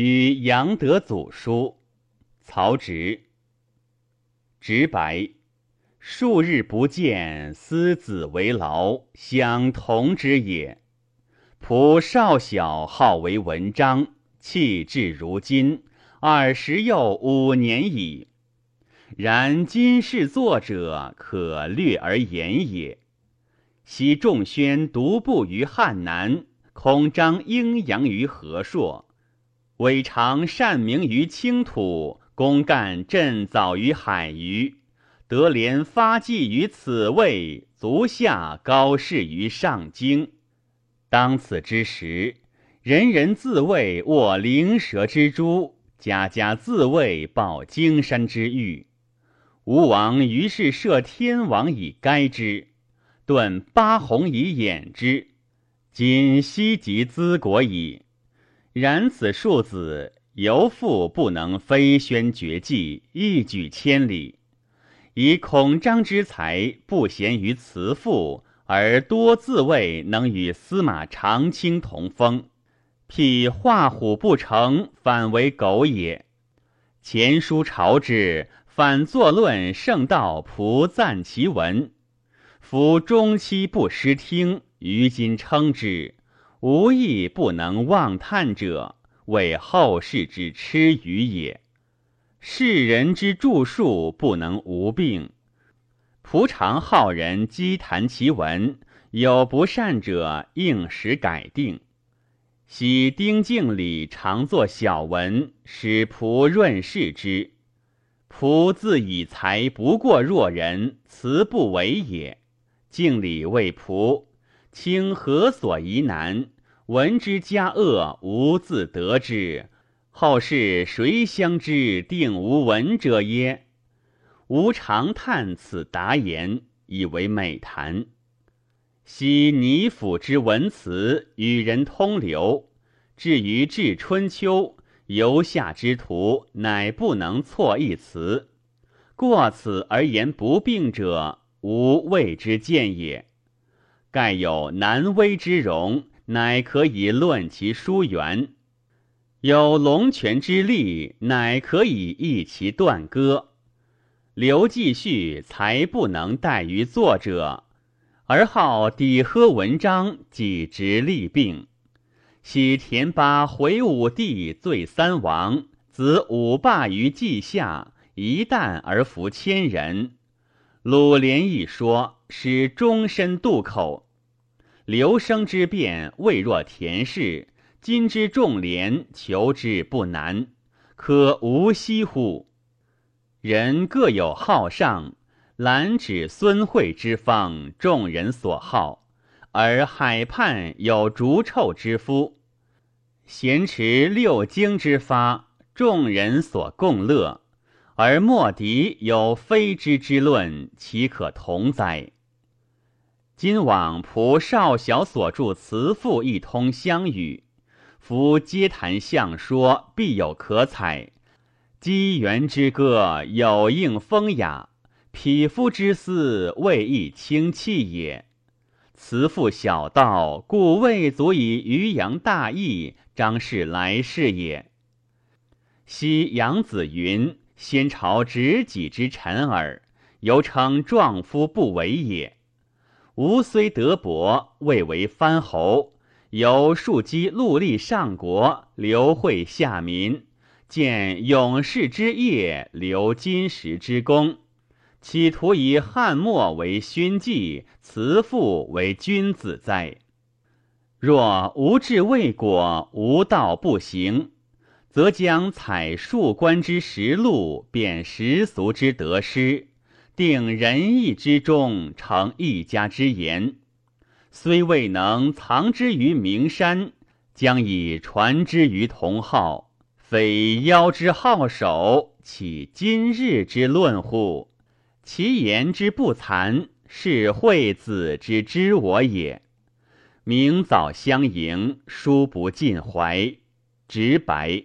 与杨德祖书，曹植。直白，数日不见，思子为劳，相同之也。仆少小好为文章，弃志如今，二十又五年矣。然今世作者，可略而言也。昔仲宣独步于汉南，孔张鹰扬于河朔。韦常善名于青土，公干振早于海隅，德廉发迹于此位，足下高士于上京。当此之时，人人自谓握灵蛇之珠，家家自谓抱荆山之玉。吴王于是设天王以该之，顿八鸿以掩之。今西极资国矣。然此庶子犹复不能飞宣绝技，一举千里。以孔张之才，不贤于辞赋，而多自谓能与司马长卿同风。辟画虎不成，反为狗也。前书朝之，反作论圣道，仆赞其文。夫中期不失听，于今称之。无亦不能妄叹者，为后世之痴愚也。世人之著述不能无病。仆常好人积谈其文，有不善者应时改定。昔丁敬礼常作小文，使仆润饰之。仆自以才不过若人，辞不为也。敬礼谓仆。卿何所疑难？闻之加恶，无自得之。后世谁相知？定无闻者耶？吾常叹此答言，以为美谈。昔倪府之文辞，与人通流；至于至春秋，游夏之徒，乃不能错一词。过此而言不病者，吾谓之见也。盖有南威之容，乃可以论其疏远；有龙泉之力，乃可以易其断割。刘继续才不能待于作者，而好抵喝文章，己直利病。昔田八回武帝，罪三王，子五霸于稷下，一旦而服千人。鲁连一说。使终身渡口，刘生之变未若田氏，今之众廉求之不难，可无惜乎？人各有好上，兰指孙惠之方，众人所好；而海畔有逐臭之夫，咸持六经之发，众人所共乐；而莫敌有非之之论，岂可同哉？今往仆少小所著辞赋一通相与，夫皆谈相说，必有可采；机缘之歌，有应风雅；匹夫之思，未易清气也。辞赋小道，故未足以渔扬大义，张氏来世也。昔杨子云：“先朝执己之臣耳，犹称壮夫不为也。”吾虽德薄，未为藩侯，由庶几戮力上国，流惠下民，见勇士之业，留金石之功，企图以汉末为勋绩，辞赋为君子哉？若无志未果，无道不行，则将采数官之实录，辨时俗之得失。定仁义之中，成一家之言，虽未能藏之于名山，将以传之于同好。非妖之好手，岂今日之论乎？其言之不惭，是惠子之知我也。明早相迎，书不尽怀，直白。